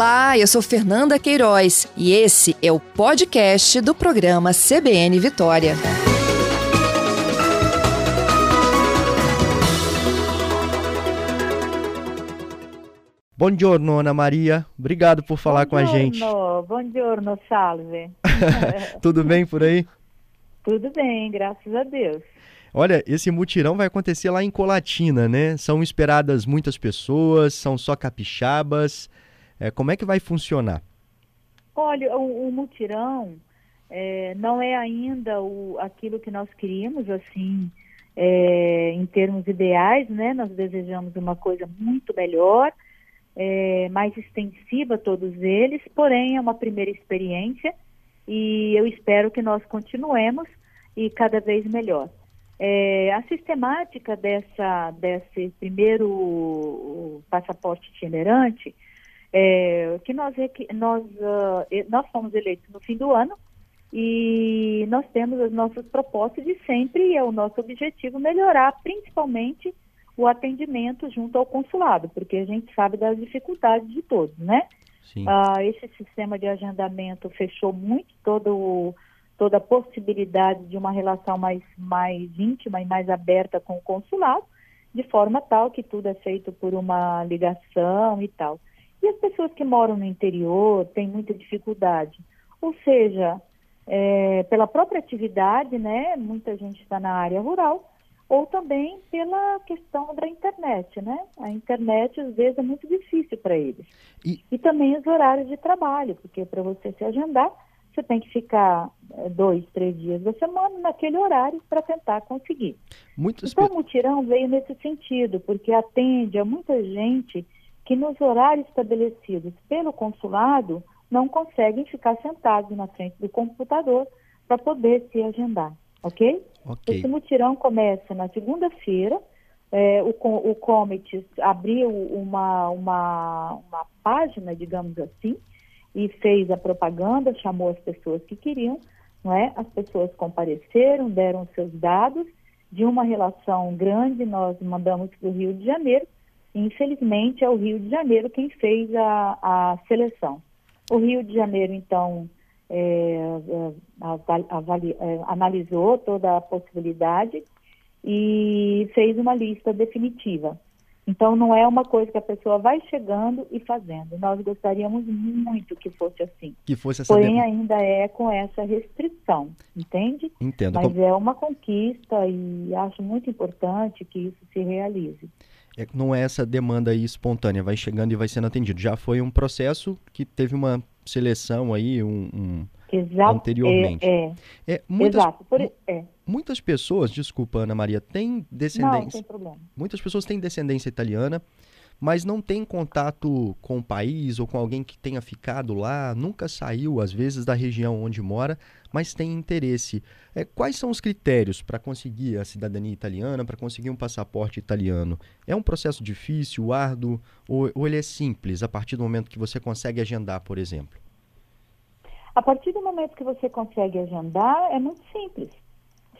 Olá, eu sou Fernanda Queiroz e esse é o podcast do programa CBN Vitória. Bom giorno, Ana Maria. Obrigado por falar Bom com a gente. giorno, Bom giorno, salve. Tudo bem por aí? Tudo bem, graças a Deus. Olha, esse mutirão vai acontecer lá em Colatina, né? São esperadas muitas pessoas, são só capixabas. É, como é que vai funcionar? Olha, o, o mutirão é, não é ainda o, aquilo que nós queríamos, assim, é, em termos ideais, né? Nós desejamos uma coisa muito melhor, é, mais extensiva todos eles, porém é uma primeira experiência e eu espero que nós continuemos e cada vez melhor. É, a sistemática dessa, desse primeiro passaporte itinerante, é, que nós, nós, uh, nós fomos eleitos no fim do ano e nós temos as nossas propostas de sempre é o nosso objetivo melhorar principalmente o atendimento junto ao consulado, porque a gente sabe das dificuldades de todos, né? Ah, esse sistema de agendamento fechou muito todo toda a possibilidade de uma relação mais, mais íntima e mais aberta com o consulado, de forma tal que tudo é feito por uma ligação e tal. E as pessoas que moram no interior têm muita dificuldade. Ou seja, é, pela própria atividade, né, muita gente está na área rural, ou também pela questão da internet, né? A internet às vezes é muito difícil para eles. E... e também os horários de trabalho, porque para você se agendar, você tem que ficar é, dois, três dias da semana naquele horário para tentar conseguir. Muitos... Então, o mutirão veio nesse sentido, porque atende a muita gente que nos horários estabelecidos pelo consulado não conseguem ficar sentados na frente do computador para poder se agendar, ok? okay. Esse mutirão começa na segunda-feira, é, o, o Comet abriu uma, uma, uma página, digamos assim, e fez a propaganda, chamou as pessoas que queriam, não é? As pessoas compareceram, deram seus dados. De uma relação grande, nós mandamos para o Rio de Janeiro. Infelizmente, é o Rio de Janeiro quem fez a, a seleção. O Rio de Janeiro, então, é, é avali, é, analisou toda a possibilidade e fez uma lista definitiva. Então, não é uma coisa que a pessoa vai chegando e fazendo. Nós gostaríamos muito que fosse assim. Que fosse essa Porém, ainda é com essa restrição, entende? Entendo. Mas é uma conquista e acho muito importante que isso se realize. É, não é essa demanda aí espontânea, vai chegando e vai sendo atendido. Já foi um processo que teve uma seleção aí, um, um Exato, anteriormente. É, é. é muitas, Exato. Por, é. Muitas pessoas, desculpa, Ana Maria, têm descendência. Não, tem problema. Muitas pessoas têm descendência italiana, mas não têm contato com o país ou com alguém que tenha ficado lá, nunca saiu, às vezes, da região onde mora, mas tem interesse. É, quais são os critérios para conseguir a cidadania italiana, para conseguir um passaporte italiano? É um processo difícil, árduo, ou, ou ele é simples a partir do momento que você consegue agendar, por exemplo? A partir do momento que você consegue agendar, é muito simples.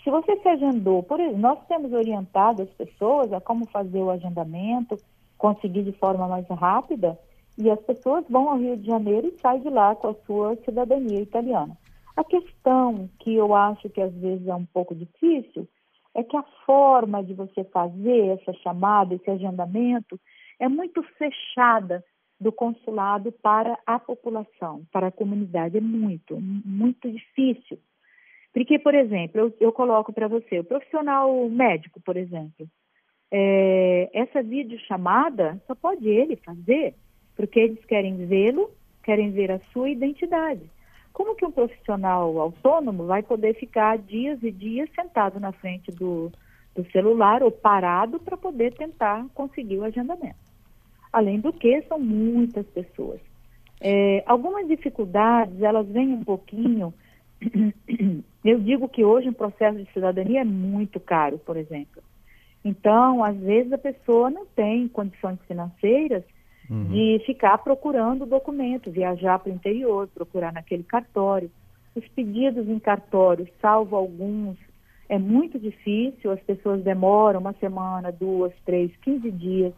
Se você se agendou, por nós temos orientado as pessoas a como fazer o agendamento, conseguir de forma mais rápida, e as pessoas vão ao Rio de Janeiro e saem de lá com a sua cidadania italiana. A questão que eu acho que às vezes é um pouco difícil é que a forma de você fazer essa chamada, esse agendamento, é muito fechada do consulado para a população, para a comunidade. É muito, muito difícil. Porque, por exemplo, eu, eu coloco para você, o profissional médico, por exemplo, é, essa videochamada só pode ele fazer, porque eles querem vê-lo, querem ver a sua identidade. Como que um profissional autônomo vai poder ficar dias e dias sentado na frente do, do celular ou parado para poder tentar conseguir o agendamento? Além do que, são muitas pessoas. É, algumas dificuldades, elas vêm um pouquinho. Eu digo que hoje um processo de cidadania é muito caro, por exemplo. Então, às vezes a pessoa não tem condições financeiras uhum. de ficar procurando o documento, viajar para o interior, procurar naquele cartório. Os pedidos em cartório, salvo alguns, é muito difícil, as pessoas demoram uma semana, duas, três, quinze dias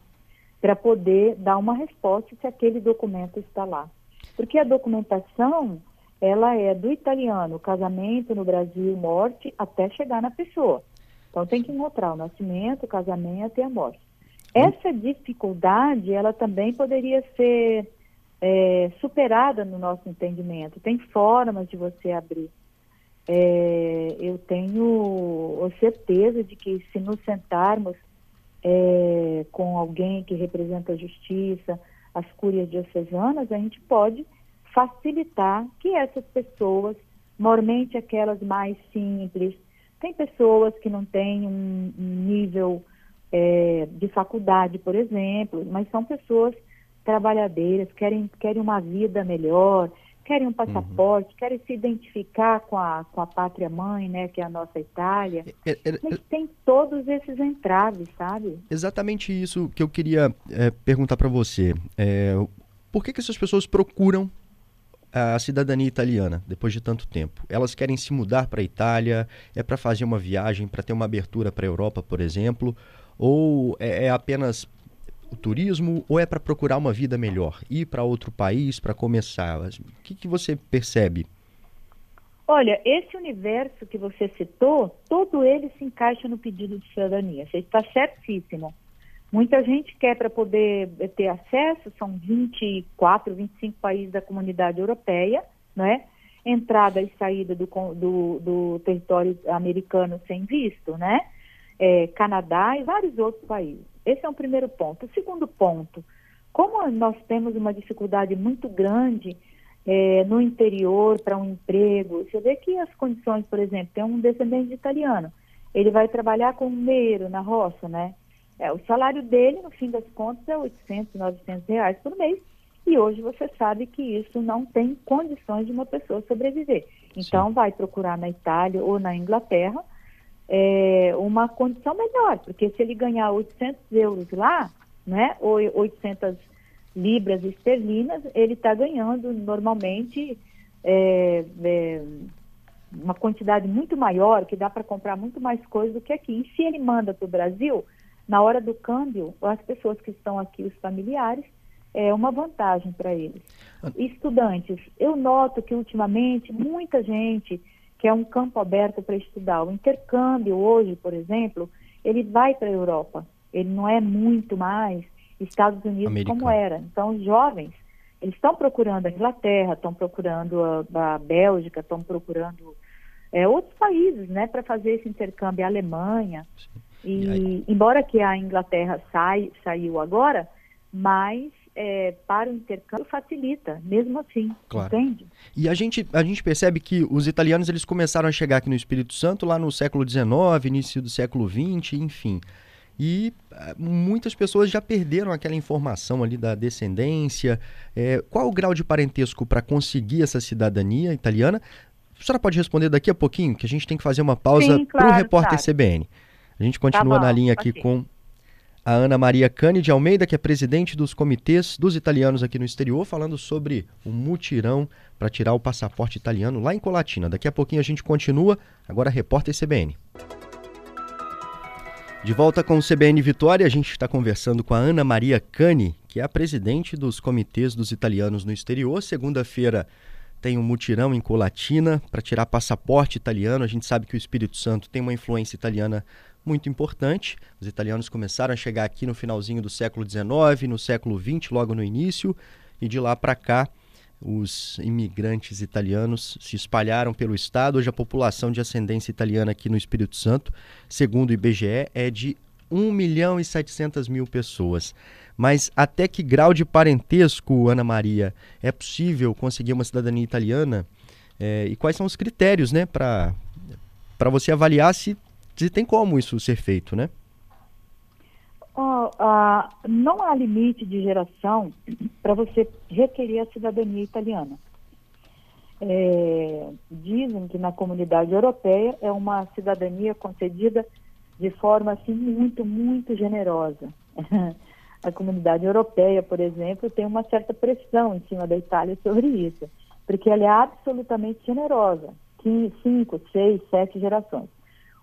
para poder dar uma resposta se aquele documento está lá. Porque a documentação, ela é do italiano, casamento no Brasil, morte, até chegar na pessoa. Então tem que encontrar o nascimento, o casamento e a morte. Essa dificuldade, ela também poderia ser é, superada no nosso entendimento. Tem formas de você abrir. É, eu tenho certeza de que se nos sentarmos é, com alguém que representa a justiça, as cúrias diocesanas, a gente pode facilitar que essas pessoas, normalmente aquelas mais simples, tem pessoas que não têm um, um nível é, de faculdade, por exemplo, mas são pessoas trabalhadeiras, querem, querem uma vida melhor, querem um passaporte, uhum. querem se identificar com a, com a pátria mãe, né, que é a nossa Itália. É, é, é mas tem todos esses entraves, sabe? Exatamente isso que eu queria é, perguntar para você. É, por que, que essas pessoas procuram a cidadania italiana depois de tanto tempo? Elas querem se mudar para a Itália? É para fazer uma viagem, para ter uma abertura para a Europa, por exemplo? Ou é, é apenas o turismo ou é para procurar uma vida melhor? Ir para outro país para começar? O que, que você percebe? Olha, esse universo que você citou, todo ele se encaixa no pedido de cidadania. Você está certíssimo. Muita gente quer para poder ter acesso, são 24, 25 países da comunidade europeia, não é? Entrada e saída do, do, do território americano sem visto, né? É, Canadá e vários outros países. Esse é um primeiro ponto. O segundo ponto, como nós temos uma dificuldade muito grande é, no interior para um emprego, você vê que as condições, por exemplo, tem um descendente de italiano, ele vai trabalhar como meiro na roça, né? É, o salário dele, no fim das contas, é 800, 900 reais por mês. E hoje você sabe que isso não tem condições de uma pessoa sobreviver. Então, Sim. vai procurar na Itália ou na Inglaterra é, uma condição melhor, porque se ele ganhar 800 euros lá, né, ou 800 libras esterlinas, ele está ganhando normalmente é, é, uma quantidade muito maior, que dá para comprar muito mais coisas do que aqui. E se ele manda para o Brasil, na hora do câmbio, as pessoas que estão aqui, os familiares, é uma vantagem para eles. Estudantes, eu noto que ultimamente muita gente que é um campo aberto para estudar. O intercâmbio hoje, por exemplo, ele vai para a Europa. Ele não é muito mais Estados Unidos Americano. como era. Então, os jovens, eles estão procurando a Inglaterra, estão procurando a, a Bélgica, estão procurando é, outros países, né, para fazer esse intercâmbio. A Alemanha. E, e embora que a Inglaterra sai, saiu agora, mas é, para o intercâmbio facilita, mesmo assim, claro. entende? E a gente, a gente percebe que os italianos eles começaram a chegar aqui no Espírito Santo lá no século XIX, início do século XX, enfim. E é, muitas pessoas já perderam aquela informação ali da descendência. É, qual o grau de parentesco para conseguir essa cidadania italiana? A senhora pode responder daqui a pouquinho, que a gente tem que fazer uma pausa claro, para o repórter claro. CBN. A gente continua tá bom, na linha aqui okay. com a Ana Maria Cani de Almeida, que é presidente dos comitês dos italianos aqui no exterior, falando sobre o mutirão para tirar o passaporte italiano lá em Colatina. Daqui a pouquinho a gente continua. Agora, repórter CBN. De volta com o CBN Vitória, a gente está conversando com a Ana Maria Cani, que é a presidente dos comitês dos italianos no exterior. Segunda-feira tem um mutirão em Colatina para tirar passaporte italiano. A gente sabe que o Espírito Santo tem uma influência italiana muito importante. Os italianos começaram a chegar aqui no finalzinho do século XIX, no século XX, logo no início, e de lá para cá os imigrantes italianos se espalharam pelo estado. Hoje a população de ascendência italiana aqui no Espírito Santo, segundo o IBGE, é de 1 milhão e 700 mil pessoas. Mas até que grau de parentesco, Ana Maria, é possível conseguir uma cidadania italiana? É, e quais são os critérios né, para você avaliar se se tem como isso ser feito, né? Oh, uh, não há limite de geração para você requerer a cidadania italiana. É, dizem que na comunidade europeia é uma cidadania concedida de forma assim muito, muito generosa. a comunidade europeia, por exemplo, tem uma certa pressão em cima da Itália sobre isso, porque ela é absolutamente generosa, cinco, seis, sete gerações.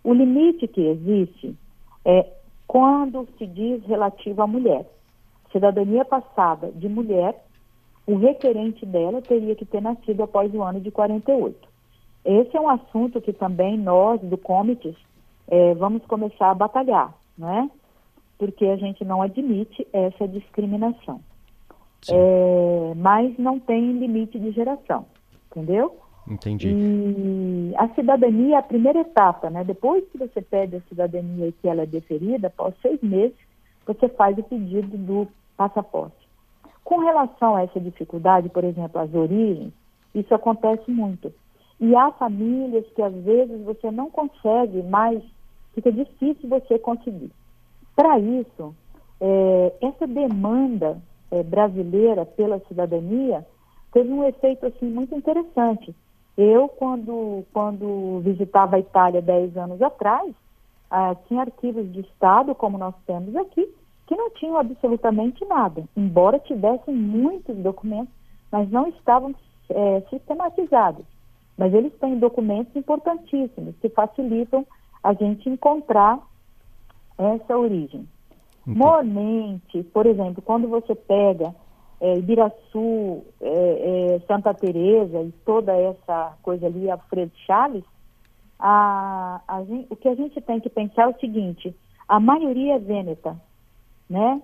O limite que existe é quando se diz relativo à mulher. cidadania passada de mulher, o requerente dela teria que ter nascido após o ano de 48. Esse é um assunto que também nós, do Comites, é, vamos começar a batalhar, né? Porque a gente não admite essa discriminação. É, mas não tem limite de geração, entendeu? Entendi. E a cidadania é a primeira etapa, né? Depois que você pede a cidadania e que ela é deferida, após seis meses, você faz o pedido do passaporte. Com relação a essa dificuldade, por exemplo, as origens, isso acontece muito. E há famílias que às vezes você não consegue, mas fica difícil você conseguir. Para isso, é, essa demanda é, brasileira pela cidadania teve um efeito assim muito interessante. Eu, quando, quando visitava a Itália 10 anos atrás, ah, tinha arquivos de Estado, como nós temos aqui, que não tinham absolutamente nada, embora tivessem muitos documentos, mas não estavam é, sistematizados. Mas eles têm documentos importantíssimos que facilitam a gente encontrar essa origem. Normalmente, por exemplo, quando você pega é, Ibiraçu, é, é, Santa Teresa e toda essa coisa ali, Alfredo Chaves, a, a o que a gente tem que pensar é o seguinte, a maioria é vêneta, né?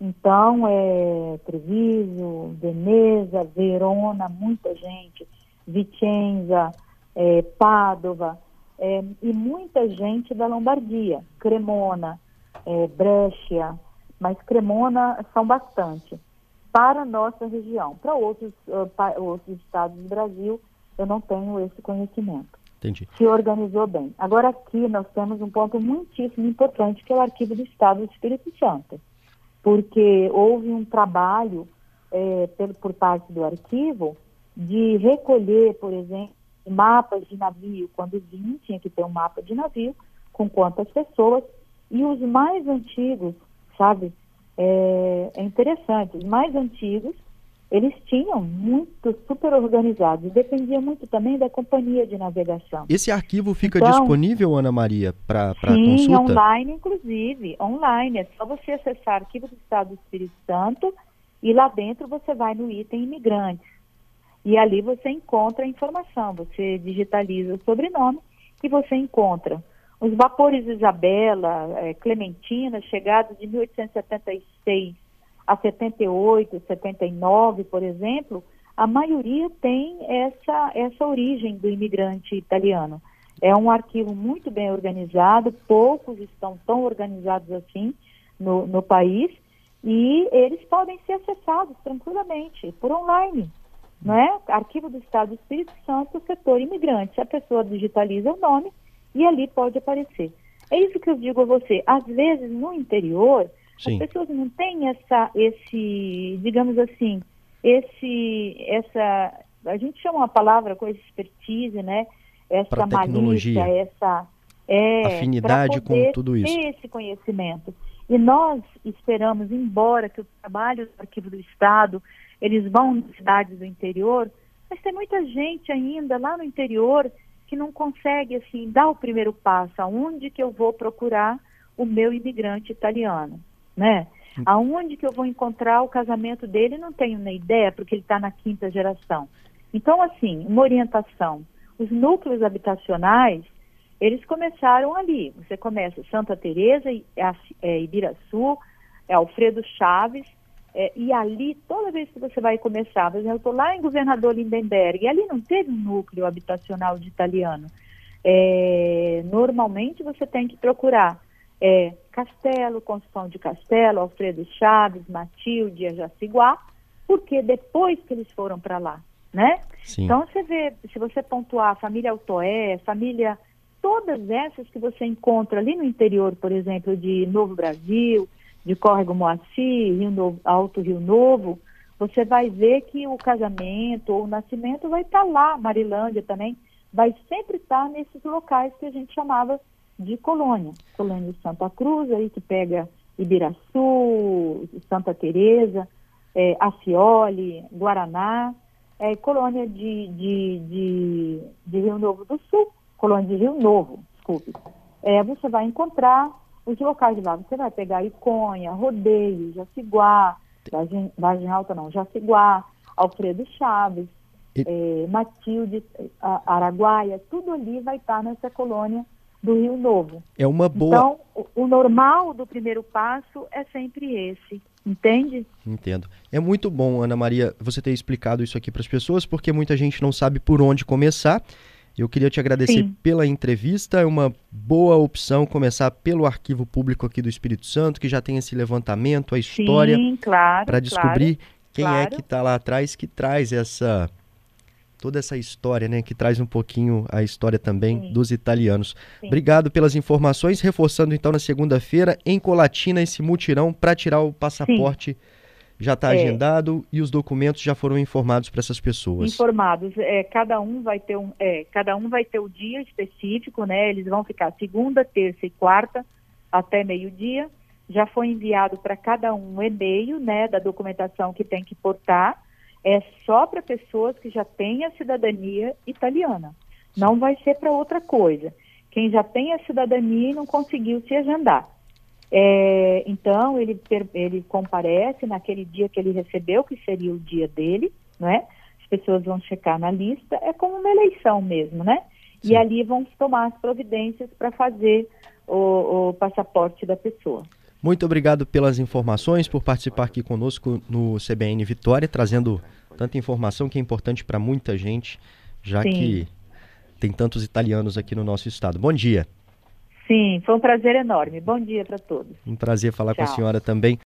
Então, é Treviso, Veneza, Verona, muita gente, Vicenza, é, Padova, é, e muita gente da Lombardia, Cremona, é, Brescia, mas Cremona são bastante para a nossa região. Para outros, uh, outros estados do Brasil, eu não tenho esse conhecimento. Entendi. Se organizou bem. Agora, aqui nós temos um ponto muitíssimo importante, que é o Arquivo do Estado do Espírito Santo. Porque houve um trabalho é, por, por parte do arquivo de recolher, por exemplo, mapas de navio. Quando vinha, tinha que ter um mapa de navio, com quantas pessoas. E os mais antigos, sabe, é, é interessante. Os mais antigos, eles tinham muito super organizados. Dependia muito também da companhia de navegação. Esse arquivo fica então, disponível, Ana Maria, para consulta? Sim, online, inclusive. Online. É só você acessar o Arquivo do Estado do Espírito Santo e lá dentro você vai no item imigrantes. E ali você encontra a informação. Você digitaliza o sobrenome e você encontra os vapores Isabela, é, Clementina, chegados de 1876 a 78, 79, por exemplo, a maioria tem essa, essa origem do imigrante italiano. É um arquivo muito bem organizado, poucos estão tão organizados assim no, no país, e eles podem ser acessados tranquilamente por online. Não é? Arquivo do Estado do Espírito Santo, setor imigrante. A pessoa digitaliza o nome, e ali pode aparecer. É isso que eu digo a você. Às vezes, no interior, Sim. as pessoas não têm essa, esse, digamos assim, esse, essa, a gente chama uma palavra com expertise, né? Essa malícia, essa é, afinidade com tudo isso. esse conhecimento. E nós esperamos, embora que o trabalho do Arquivo do Estado, eles vão nas cidades do interior, mas tem muita gente ainda lá no interior que não consegue assim dar o primeiro passo, aonde que eu vou procurar o meu imigrante italiano, né? Hum. Aonde que eu vou encontrar o casamento dele, não tenho nem ideia, porque ele está na quinta geração. Então, assim, uma orientação. Os núcleos habitacionais, eles começaram ali. Você começa Santa Teresa, é, Ibiraçu, é Alfredo Chaves, é, e ali, toda vez que você vai começar, por exemplo, eu estou lá em Governador Lindenberg, e ali não teve um núcleo habitacional de italiano. É, normalmente você tem que procurar é, Castelo, Construção de Castelo, Alfredo Chaves, Matilde, Jaciguá, porque depois que eles foram para lá, né? Sim. Então você vê, se você pontuar a família Autoé, família, todas essas que você encontra ali no interior, por exemplo, de Novo Brasil, de Córrego Moacir, Rio Novo, Alto Rio Novo, você vai ver que o casamento ou o nascimento vai estar tá lá, Marilândia também, vai sempre estar tá nesses locais que a gente chamava de colônia. Colônia de Santa Cruz, aí que pega Ibiraçu, Santa Teresa, é, Guaraná, é, colônia de, de, de, de, Rio Novo do Sul, colônia de Rio Novo, desculpe. É, você vai encontrar os locais de lá, você vai pegar Iconha, Rodeio, Jaciguá, Vargem, Vargem Alta não, Jaciguá, Alfredo Chaves, e... é, Matilde, Araguaia, tudo ali vai estar nessa colônia do Rio Novo. É uma boa. Então, o, o normal do primeiro passo é sempre esse. Entende? Entendo. É muito bom, Ana Maria, você ter explicado isso aqui para as pessoas, porque muita gente não sabe por onde começar. Eu queria te agradecer Sim. pela entrevista. É uma boa opção começar pelo Arquivo Público aqui do Espírito Santo, que já tem esse levantamento, a história, claro, para descobrir claro, quem claro. é que está lá atrás, que traz essa toda essa história, né, que traz um pouquinho a história também Sim. dos italianos. Sim. Obrigado pelas informações, reforçando então na segunda-feira em Colatina esse mutirão para tirar o passaporte. Sim. Já está é. agendado e os documentos já foram informados para essas pessoas. Informados, é, cada um vai ter um, é, cada um vai ter o dia específico, né? Eles vão ficar segunda, terça e quarta até meio-dia. Já foi enviado para cada um um e-mail, né, da documentação que tem que portar é só para pessoas que já têm a cidadania italiana. Não vai ser para outra coisa. Quem já tem a cidadania e não conseguiu se agendar. É, então, ele, ele comparece naquele dia que ele recebeu, que seria o dia dele, não é? As pessoas vão checar na lista, é como uma eleição mesmo, né? Sim. E ali vão tomar as providências para fazer o, o passaporte da pessoa. Muito obrigado pelas informações, por participar aqui conosco no CBN Vitória, trazendo tanta informação que é importante para muita gente, já Sim. que tem tantos italianos aqui no nosso estado. Bom dia. Sim, foi um prazer enorme. Bom dia para todos. Um prazer falar Tchau. com a senhora também.